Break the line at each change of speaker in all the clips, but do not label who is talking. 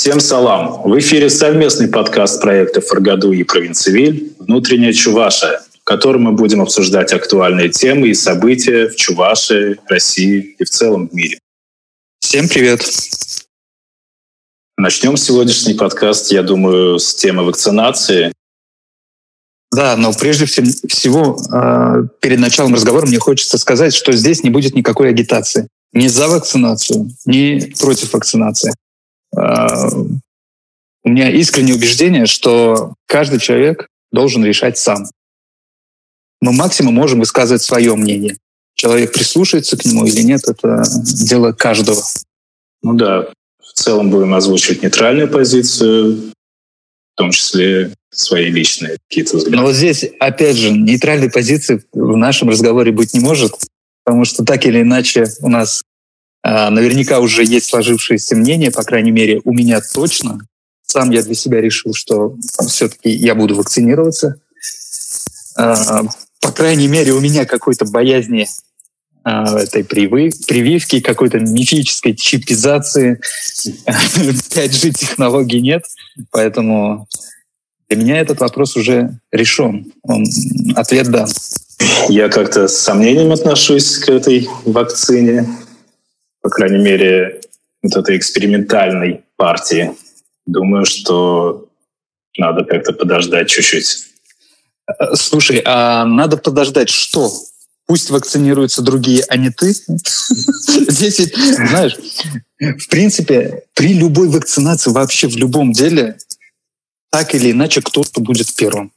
Всем салам! В эфире совместный подкаст проекта «Фаргаду» и «Провинцивиль» «Внутренняя Чувашия», в котором мы будем обсуждать актуальные темы и события в Чувашии, России и в целом в мире.
Всем привет!
Начнем сегодняшний подкаст, я думаю, с темы вакцинации.
Да, но прежде всего, а, перед началом разговора мне хочется сказать, что здесь не будет никакой агитации. Ни за вакцинацию, ни против вакцинации. А, у меня искреннее убеждение, что каждый человек должен решать сам. Мы максимум можем высказывать свое мнение. Человек прислушается к нему или нет, это дело каждого.
Ну да, в целом будем озвучивать нейтральную позицию, в том числе свои личные какие-то взгляды.
Но вот здесь, опять же, нейтральной позиции в нашем разговоре быть не может, потому что так или иначе у нас наверняка уже есть сложившееся мнение, по крайней мере, у меня точно. Сам я для себя решил, что все-таки я буду вакцинироваться. А, по крайней мере, у меня какой-то боязни а, этой прививки, какой-то мифической чипизации. 5G технологий нет, поэтому для меня этот вопрос уже решен. Он, ответ дан.
Я как-то с сомнением отношусь к этой вакцине, по крайней мере, вот этой экспериментальной партии. Думаю, что надо как-то подождать чуть-чуть.
Слушай, а надо подождать что? Пусть вакцинируются другие, а не ты. Здесь, знаешь, в принципе, при любой вакцинации вообще в любом деле так или иначе кто-то будет первым.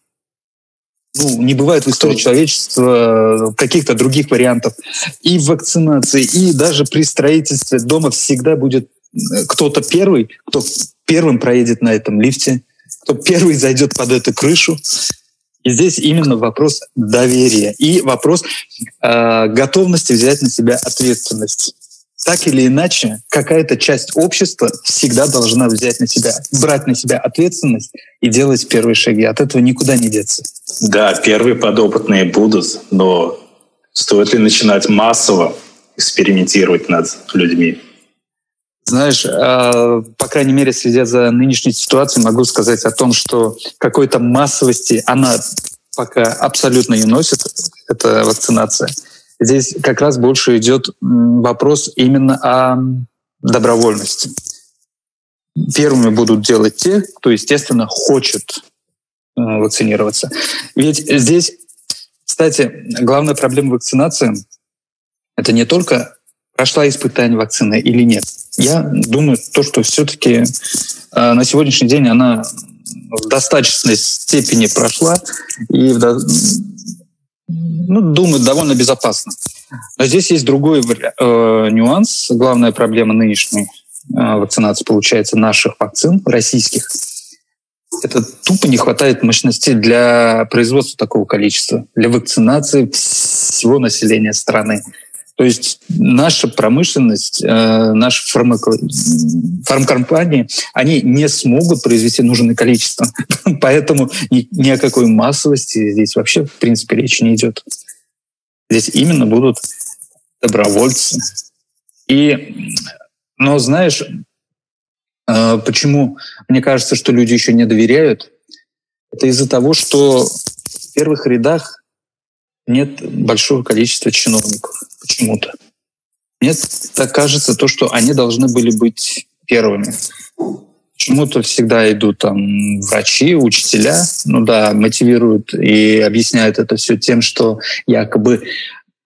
Ну, не бывает в истории человечества э, каких-то других вариантов. И в вакцинации, и даже при строительстве дома всегда будет э, кто-то первый, кто первым проедет на этом лифте, кто первый зайдет под эту крышу. И здесь именно вопрос доверия и вопрос э, готовности взять на себя ответственность. Так или иначе, какая-то часть общества всегда должна взять на себя, брать на себя ответственность и делать первые шаги. От этого никуда не деться.
Да, первые подопытные будут, но стоит ли начинать массово экспериментировать над людьми?
Знаешь, а, по крайней мере, следя за нынешней ситуацией, могу сказать о том, что какой-то массовости она пока абсолютно не носит, это вакцинация. Здесь как раз больше идет вопрос именно о добровольности. Первыми будут делать те, кто, естественно, хочет э, вакцинироваться. Ведь здесь, кстати, главная проблема вакцинации — это не только прошла испытание вакцины или нет. Я думаю, то, что все-таки э, на сегодняшний день она в достаточной степени прошла и в, ну, думаю, довольно безопасно. Но здесь есть другой э, нюанс. Главная проблема нынешней э, вакцинации, получается, наших вакцин, российских, это тупо не хватает мощности для производства такого количества, для вакцинации всего населения страны. То есть наша промышленность, э, наши фармако... фармкомпании, они не смогут произвести нужное количество. Поэтому ни, о какой массовости здесь вообще, в принципе, речи не идет. Здесь именно будут добровольцы. И, но знаешь, э, почему мне кажется, что люди еще не доверяют? Это из-за того, что в первых рядах нет большого количества чиновников почему-то. Мне так кажется, то, что они должны были быть первыми. Почему-то всегда идут там врачи, учителя, ну да, мотивируют и объясняют это все тем, что якобы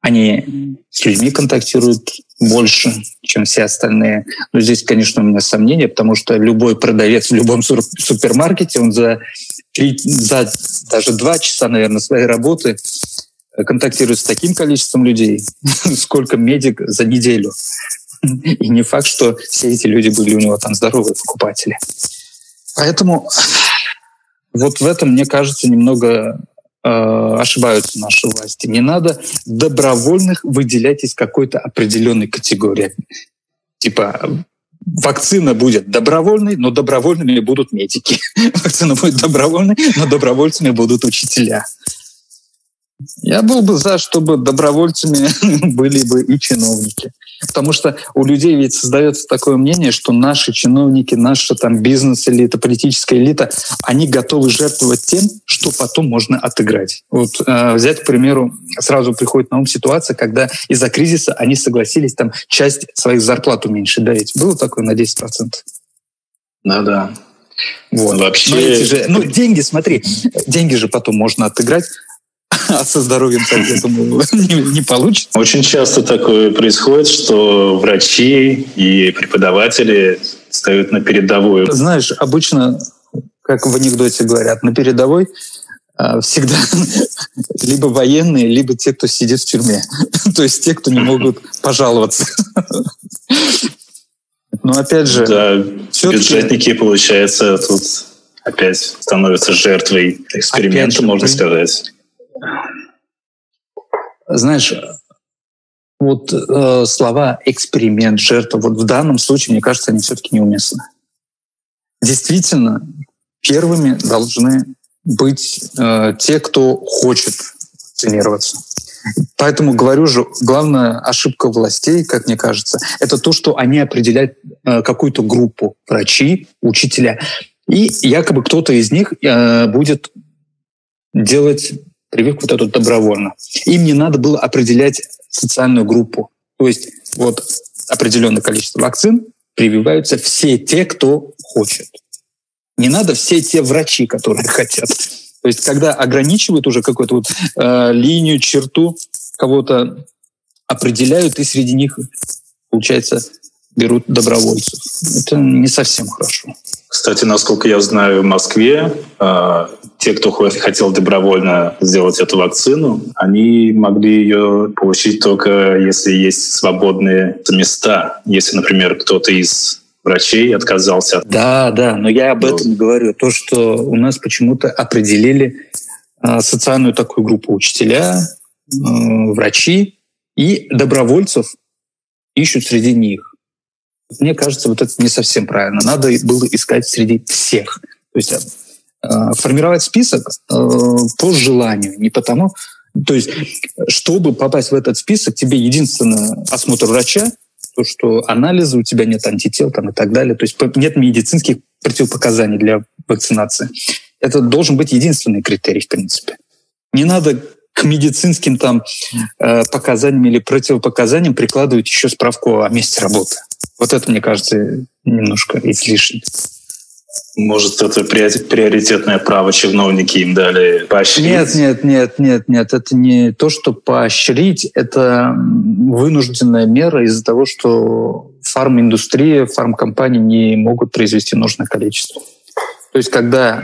они с людьми контактируют больше, чем все остальные. Но здесь, конечно, у меня сомнения, потому что любой продавец в любом супермаркете, он за, три, за даже два часа, наверное, своей работы контактирует с таким количеством людей, сколько медик за неделю. И не факт, что все эти люди были у него там здоровые покупатели. Поэтому вот в этом, мне кажется, немного э, ошибаются наши власти. Не надо добровольных выделять из какой-то определенной категории. Типа вакцина будет добровольной, но добровольными будут медики. Вакцина будет добровольной, но добровольцами будут учителя. Я был бы за, чтобы добровольцами были бы и чиновники. Потому что у людей ведь создается такое мнение, что наши чиновники, наша там бизнес-элита, политическая элита, они готовы жертвовать тем, что потом можно отыграть. Вот э, взять, к примеру, сразу приходит на ум ситуация, когда из-за кризиса они согласились там часть своих зарплат уменьшить. Да, ведь было такое на 10%?
Да, да.
Вот. Вообще... Но эти же, ну, деньги, смотри, деньги же потом можно отыграть. А со здоровьем, так, я думаю, не, не получится.
Очень часто такое происходит, что врачи и преподаватели встают на передовую.
Знаешь, обычно, как в анекдоте говорят, на передовой а, всегда либо военные, либо те, кто сидит в тюрьме. То есть те, кто не могут пожаловаться. Но опять же...
Да, бюджетники, получается, тут опять становятся жертвой эксперимента, можно сказать.
Знаешь, вот э, слова эксперимент, жертва, вот в данном случае, мне кажется, они все-таки неуместны. Действительно, первыми должны быть э, те, кто хочет вакцинироваться. Поэтому говорю же, главная ошибка властей, как мне кажется, это то, что они определяют э, какую-то группу врачи, учителя, и якобы кто-то из них э, будет делать прививку вот эту добровольно. Им не надо было определять социальную группу. То есть вот определенное количество вакцин прививаются все те, кто хочет. Не надо все те врачи, которые хотят. То есть когда ограничивают уже какую-то вот э, линию, черту, кого-то определяют, и среди них, получается, берут добровольцев. Это не совсем хорошо.
Кстати, насколько я знаю, в Москве э, те, кто хотел добровольно сделать эту вакцину, они могли ее получить только если есть свободные места. Если, например, кто-то из врачей отказался.
Да, да, но я об этом говорю. То, что у нас почему-то определили э, социальную такую группу учителя, э, врачи и добровольцев ищут среди них. Мне кажется, вот это не совсем правильно. Надо было искать среди всех. То есть э, формировать список э, по желанию, не потому... То есть, чтобы попасть в этот список, тебе единственное осмотр врача, то, что анализы, у тебя нет антител там, и так далее. То есть нет медицинских противопоказаний для вакцинации. Это должен быть единственный критерий, в принципе. Не надо к медицинским там э, показаниям или противопоказаниям прикладывать еще справку о месте работы. Вот это, мне кажется, немножко излишне.
Может, это приоритетное право чиновники им дали поощрить?
Нет, нет, нет, нет, нет. Это не то, что поощрить, это вынужденная мера из-за того, что фарминдустрия, фармкомпании не могут произвести нужное количество. То есть, когда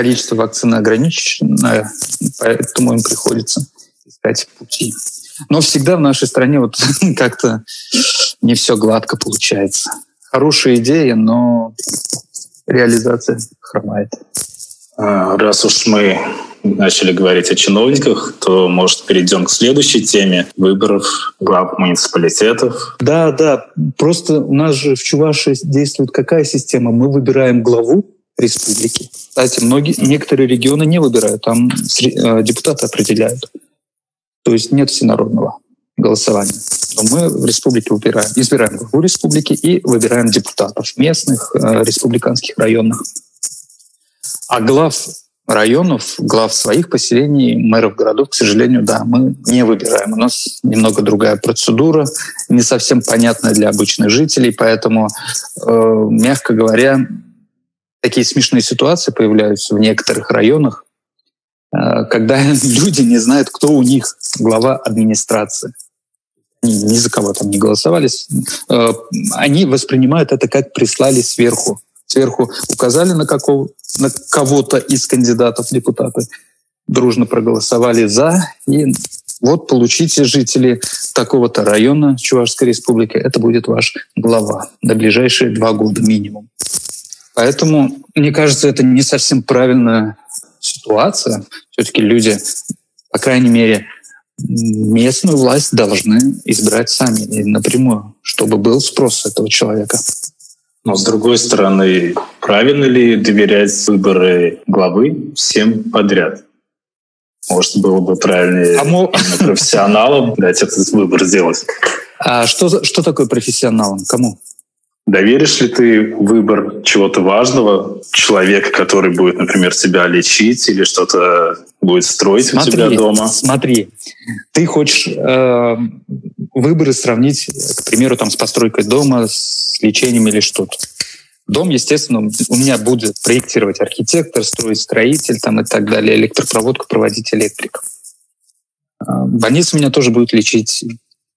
количество вакцины ограничено, поэтому им приходится искать пути. Но всегда в нашей стране вот как-то не все гладко получается. Хорошая идея, но реализация хромает.
А, раз уж мы начали говорить о чиновниках, то, может, перейдем к следующей теме выборов глав муниципалитетов.
Да, да. Просто у нас же в Чувашии действует какая система? Мы выбираем главу республики. Кстати, многие, некоторые регионы не выбирают, там э, депутаты определяют. То есть нет всенародного голосования. Но мы в республике выбираем, избираем главу республики и выбираем депутатов местных, э, республиканских, районных. А глав районов, глав своих поселений, мэров городов, к сожалению, да, мы не выбираем. У нас немного другая процедура, не совсем понятная для обычных жителей, поэтому, э, мягко говоря, такие смешные ситуации появляются в некоторых районах, э, когда люди не знают, кто у них глава администрации ни за кого там не голосовали, э, они воспринимают это как прислали сверху. Сверху указали на, какого, на кого-то из кандидатов депутаты, дружно проголосовали за, и вот получите жители такого-то района Чувашской республики, это будет ваш глава на ближайшие два года минимум. Поэтому, мне кажется, это не совсем правильная ситуация. Все-таки люди, по крайней мере, местную власть должны избрать сами напрямую, чтобы был спрос этого человека.
Но с другой стороны, правильно ли доверять выборы главы всем подряд? Может, было бы правильнее а мо... профессионалам дать этот выбор сделать?
А что, что такое профессионалом? Кому?
Доверишь ли ты выбор чего-то важного человека, который будет, например, тебя лечить или что-то будет строить смотри, у тебя дома?
Смотри, ты хочешь э, выборы сравнить, к примеру, там, с постройкой дома, с лечением или что-то. Дом, естественно, у меня будет проектировать архитектор, строить строитель там, и так далее, электропроводку проводить электрик. А, больницу меня тоже будет лечить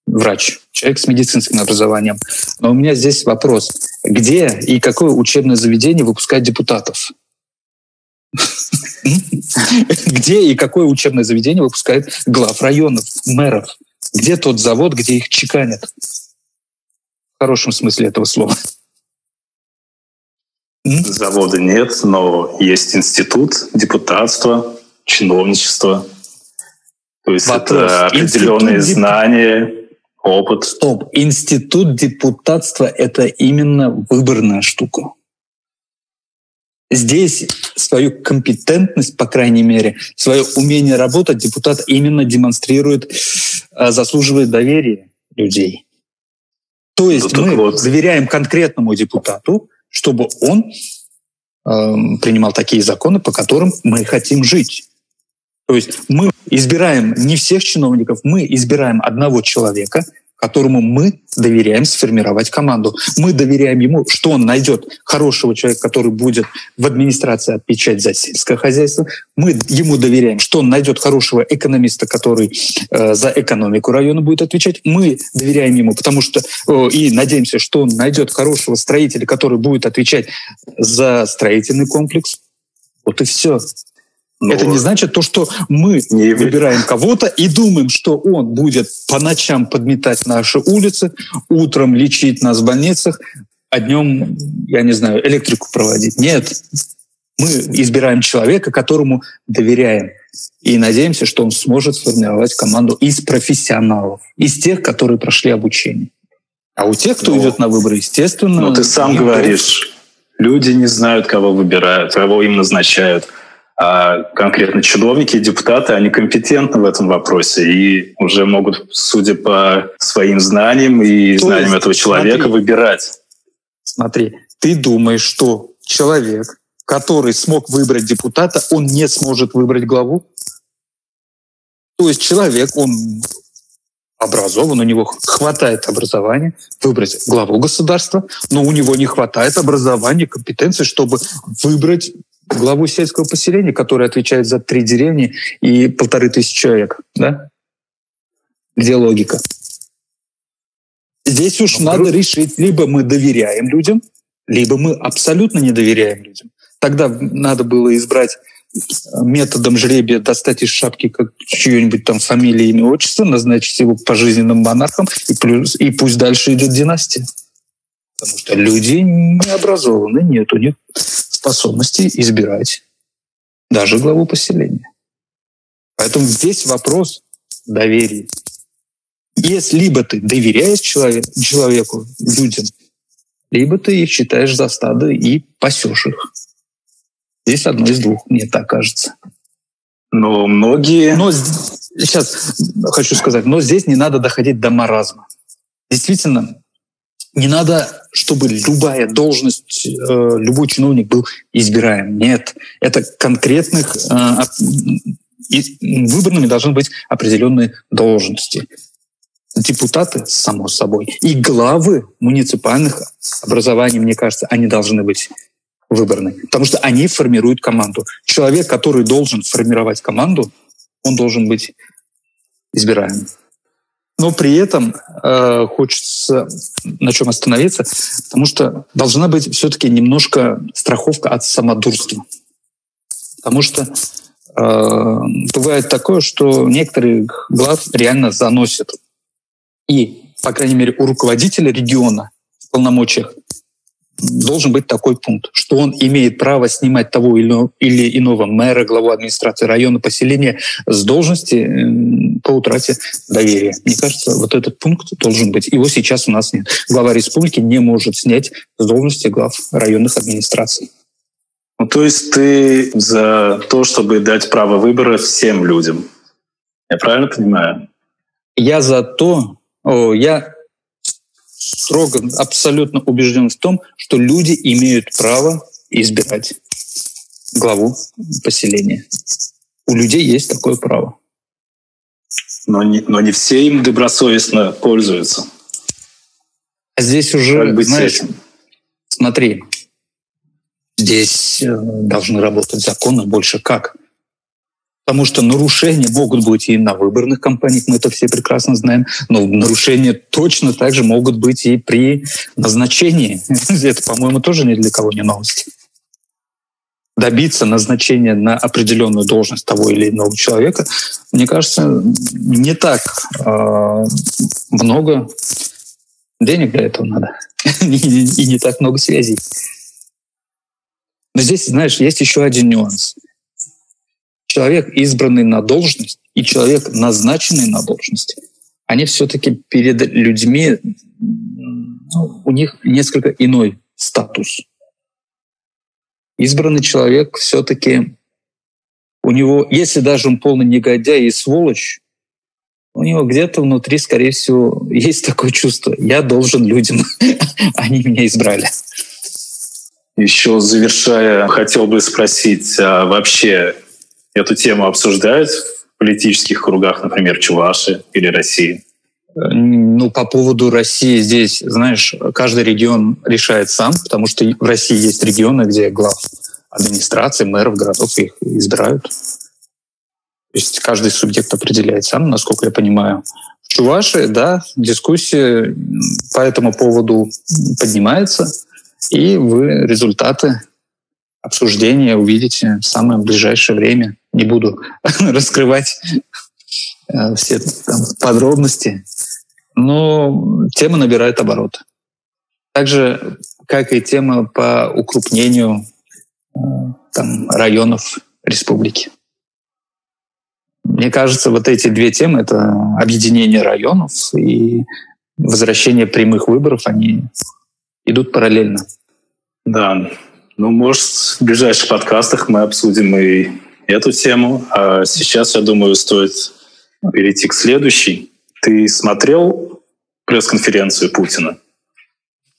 врач, человек с медицинским образованием. Но у меня здесь вопрос. Где и какое учебное заведение выпускает депутатов? Где и какое учебное заведение выпускает глав районов, мэров? Где тот завод, где их чеканят? В хорошем смысле этого слова.
Завода нет, но есть институт, депутатство, чиновничество. То есть Вопрос. это определенные институт знания, опыт.
Стоп. Институт депутатства — это именно выборная штука. Здесь свою компетентность, по крайней мере, свое умение работать депутат именно демонстрирует, а, заслуживает доверия людей. То есть ну, мы вот. доверяем конкретному депутату, чтобы он э, принимал такие законы, по которым мы хотим жить. То есть мы избираем не всех чиновников, мы избираем одного человека, которому мы доверяем сформировать команду. Мы доверяем ему, что он найдет хорошего человека, который будет в администрации отвечать за сельское хозяйство. Мы ему доверяем, что он найдет хорошего экономиста, который э, за экономику района будет отвечать. Мы доверяем ему, потому что э, и надеемся, что он найдет хорошего строителя, который будет отвечать за строительный комплекс. Вот и все. Но это не значит то, что мы не выбираем кого-то и думаем, что он будет по ночам подметать наши улицы, утром лечить нас в больницах, а днем, я не знаю, электрику проводить. Нет. Мы избираем человека, которому доверяем. И надеемся, что он сможет сформировать команду из профессионалов, из тех, которые прошли обучение. А у тех, кто но, идет на выборы, естественно...
Но ты сам говоришь, люди не знают, кого выбирают, кого им назначают. А конкретно чиновники и депутаты, они компетентны в этом вопросе и уже могут, судя по своим знаниям и То знаниям есть, этого человека, смотри, выбирать.
Смотри, ты думаешь, что человек, который смог выбрать депутата, он не сможет выбрать главу? То есть человек, он образован, у него хватает образования выбрать главу государства, но у него не хватает образования, компетенции, чтобы выбрать главу сельского поселения, который отвечает за три деревни и полторы тысячи человек. Да? Где логика? Здесь уж ну, надо решить, либо мы доверяем людям, либо мы абсолютно не доверяем людям. Тогда надо было избрать э, методом жребия достать из шапки как чье-нибудь там фамилия, имя, отчество, назначить его пожизненным монархом, и, плюс, и пусть дальше идет династия. Потому что люди не образованы, нет у них способности избирать даже главу поселения. Поэтому здесь вопрос доверия. Если либо ты доверяешь человек, человеку, людям, либо ты их считаешь за стадо и пасешь их. Здесь одно из двух, мне так кажется.
Но многие...
Но сейчас хочу сказать, но здесь не надо доходить до маразма. Действительно, не надо, чтобы любая должность, э, любой чиновник был избираем. Нет, это конкретных э, выбранными должны быть определенные должности. Депутаты, само собой, и главы муниципальных образований, мне кажется, они должны быть выбраны, потому что они формируют команду. Человек, который должен формировать команду, он должен быть избираем но при этом э, хочется на чем остановиться, потому что должна быть все-таки немножко страховка от самодурства. Потому что э, бывает такое, что некоторые глав реально заносят. И, по крайней мере, у руководителя региона в полномочиях должен быть такой пункт, что он имеет право снимать того или иного мэра, главу администрации района, поселения с должности по утрате доверия. Мне кажется, вот этот пункт должен быть. Его сейчас у нас нет. Глава республики не может снять с должности глав районных администраций.
Ну, то есть ты за то, чтобы дать право выбора всем людям. Я правильно понимаю?
Я за то, о, я строго, абсолютно убежден в том, что люди имеют право избирать главу поселения. У людей есть такое право.
Но не, но не все им добросовестно пользуются.
А здесь уже, как быть знаешь, этим? смотри, здесь э, должны работать законы больше как. Потому что нарушения могут быть и на выборных кампаниях, мы это все прекрасно знаем, но нарушения точно так же могут быть и при назначении. Это, по-моему, тоже ни для кого не новость. Добиться назначения на определенную должность того или иного человека, мне кажется, не так э, много денег для этого надо. и не так много связей. Но здесь, знаешь, есть еще один нюанс — человек, избранный на должность, и человек, назначенный на должность, они все-таки перед людьми, ну, у них несколько иной статус. Избранный человек все-таки, у него, если даже он полный негодяй и сволочь, у него где-то внутри, скорее всего, есть такое чувство. Я должен людям, они меня избрали.
Еще завершая, хотел бы спросить, а вообще Эту тему обсуждают в политических кругах, например, Чуваши или России?
Ну, по поводу России здесь, знаешь, каждый регион решает сам, потому что в России есть регионы, где глав администрации, мэров, городов их избирают. То есть каждый субъект определяет сам, насколько я понимаю. В Чуваши, да, дискуссия по этому поводу поднимается, и вы результаты обсуждения увидите в самое ближайшее время. Не буду раскрывать э, все там, подробности, но тема набирает обороты. Так же, как и тема по укрупнению э, там, районов республики. Мне кажется, вот эти две темы — это объединение районов и возвращение прямых выборов, они идут параллельно.
Да, ну, может, в ближайших подкастах мы обсудим и эту тему. А сейчас, я думаю, стоит перейти к следующей. Ты смотрел пресс-конференцию Путина?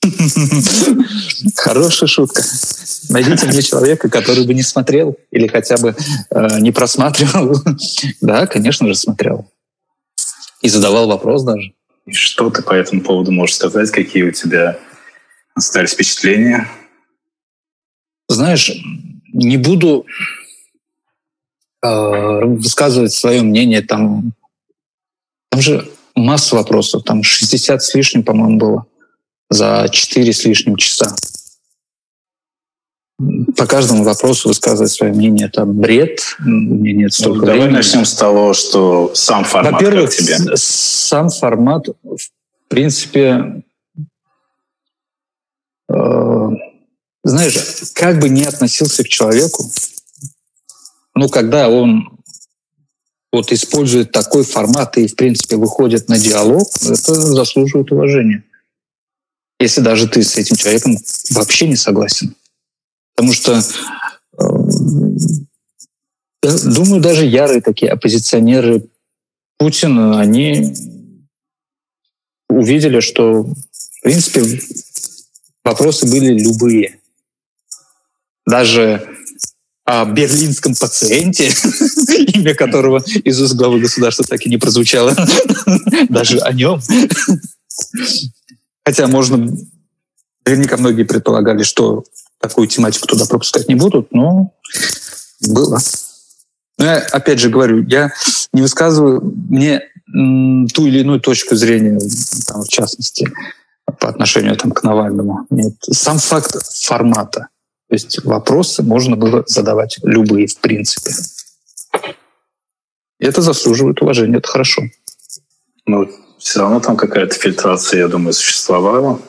Хорошая шутка. Найдите мне человека, который бы не смотрел или хотя бы э, не просматривал. да, конечно же, смотрел. И задавал вопрос даже.
И что ты по этому поводу можешь сказать? Какие у тебя остались впечатления?
Знаешь, не буду э, высказывать свое мнение. Там, там же масса вопросов. Там 60 с лишним, по-моему, было за 4 с лишним часа. По каждому вопросу высказывать свое мнение — это бред. Меня нет столько ну,
Давай времени. начнем с того, что сам формат
Во-первых, тебе? сам формат, в принципе, э, знаешь, как бы ни относился к человеку, ну, когда он вот использует такой формат и, в принципе, выходит на диалог, это заслуживает уважения. Если даже ты с этим человеком вообще не согласен. Потому что, э, думаю, даже ярые такие оппозиционеры Путина, они увидели, что, в принципе, вопросы были любые даже о берлинском пациенте, имя которого из уст главы государства так и не прозвучало, даже о нем. Хотя можно, наверняка многие предполагали, что такую тематику туда пропускать не будут, но было. Но я опять же говорю, я не высказываю мне ту или иную точку зрения, там, в частности, по отношению там, к Навальному. Нет. Сам факт формата то есть вопросы можно было задавать любые, в принципе. Это заслуживает уважения, это хорошо.
Но все равно там какая-то фильтрация, я думаю, существовала.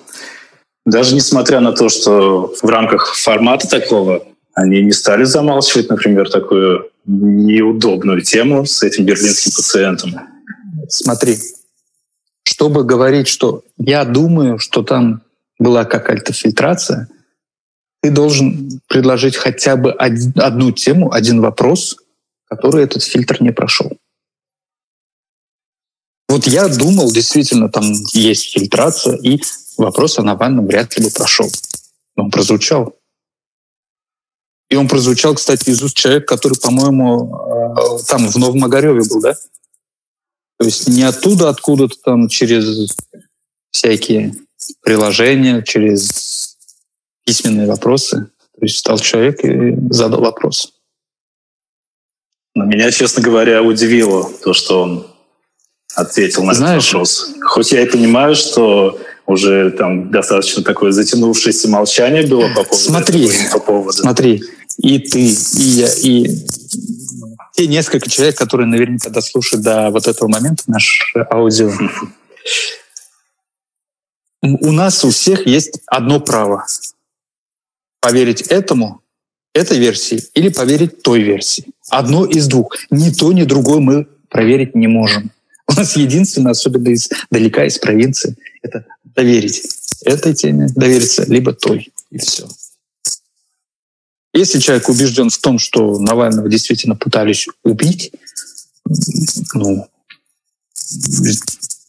Даже несмотря на то, что в рамках формата такого они не стали замалчивать, например, такую неудобную тему с этим берлинским пациентом.
Смотри, чтобы говорить, что я думаю, что там была какая-то фильтрация, ты должен предложить хотя бы одну тему, один вопрос, который этот фильтр не прошел. Вот я думал, действительно, там есть фильтрация, и вопрос о Навальном вряд ли бы прошел. Но он прозвучал. И он прозвучал, кстати, из уст человека, который, по-моему, э, там в Новом Огареве был, да? То есть не оттуда, откуда-то там через всякие приложения, через письменные вопросы. То есть стал человек и задал вопрос.
Но меня, честно говоря, удивило то, что он ответил на Знаешь, этот вопрос. Хоть я и понимаю, что уже там достаточно такое затянувшееся молчание было по поводу
смотри, этого, по поводу. Смотри, и ты, и я, и те несколько человек, которые наверняка дослушают до вот этого момента наш аудио. У нас у всех есть одно право. Поверить этому, этой версии, или поверить той версии. Одно из двух. Ни то, ни другое мы проверить не можем. У нас единственное, особенно из, далека из провинции, это доверить этой теме, довериться либо той, и все. Если человек убежден в том, что Навального действительно пытались убить, ну,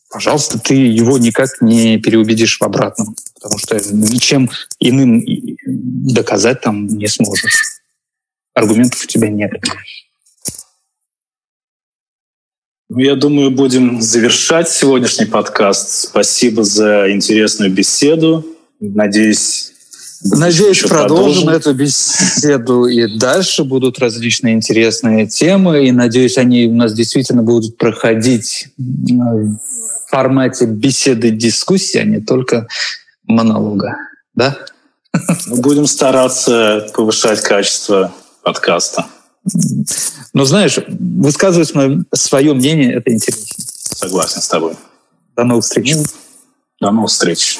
пожалуйста, ты его никак не переубедишь в обратном, потому что ничем иным доказать там не сможешь. Аргументов у тебя нет.
Ну, я думаю, будем завершать сегодняшний подкаст. Спасибо за интересную беседу. Надеюсь,
Надеюсь, продолжим, продолжим эту беседу и дальше будут различные интересные темы, и надеюсь, они у нас действительно будут проходить в формате беседы, дискуссии, а не только монолога. Да?
Будем стараться повышать качество подкаста.
Но знаешь, высказывать свое мнение — это интересно.
Согласен с тобой.
До новых встреч.
До новых встреч.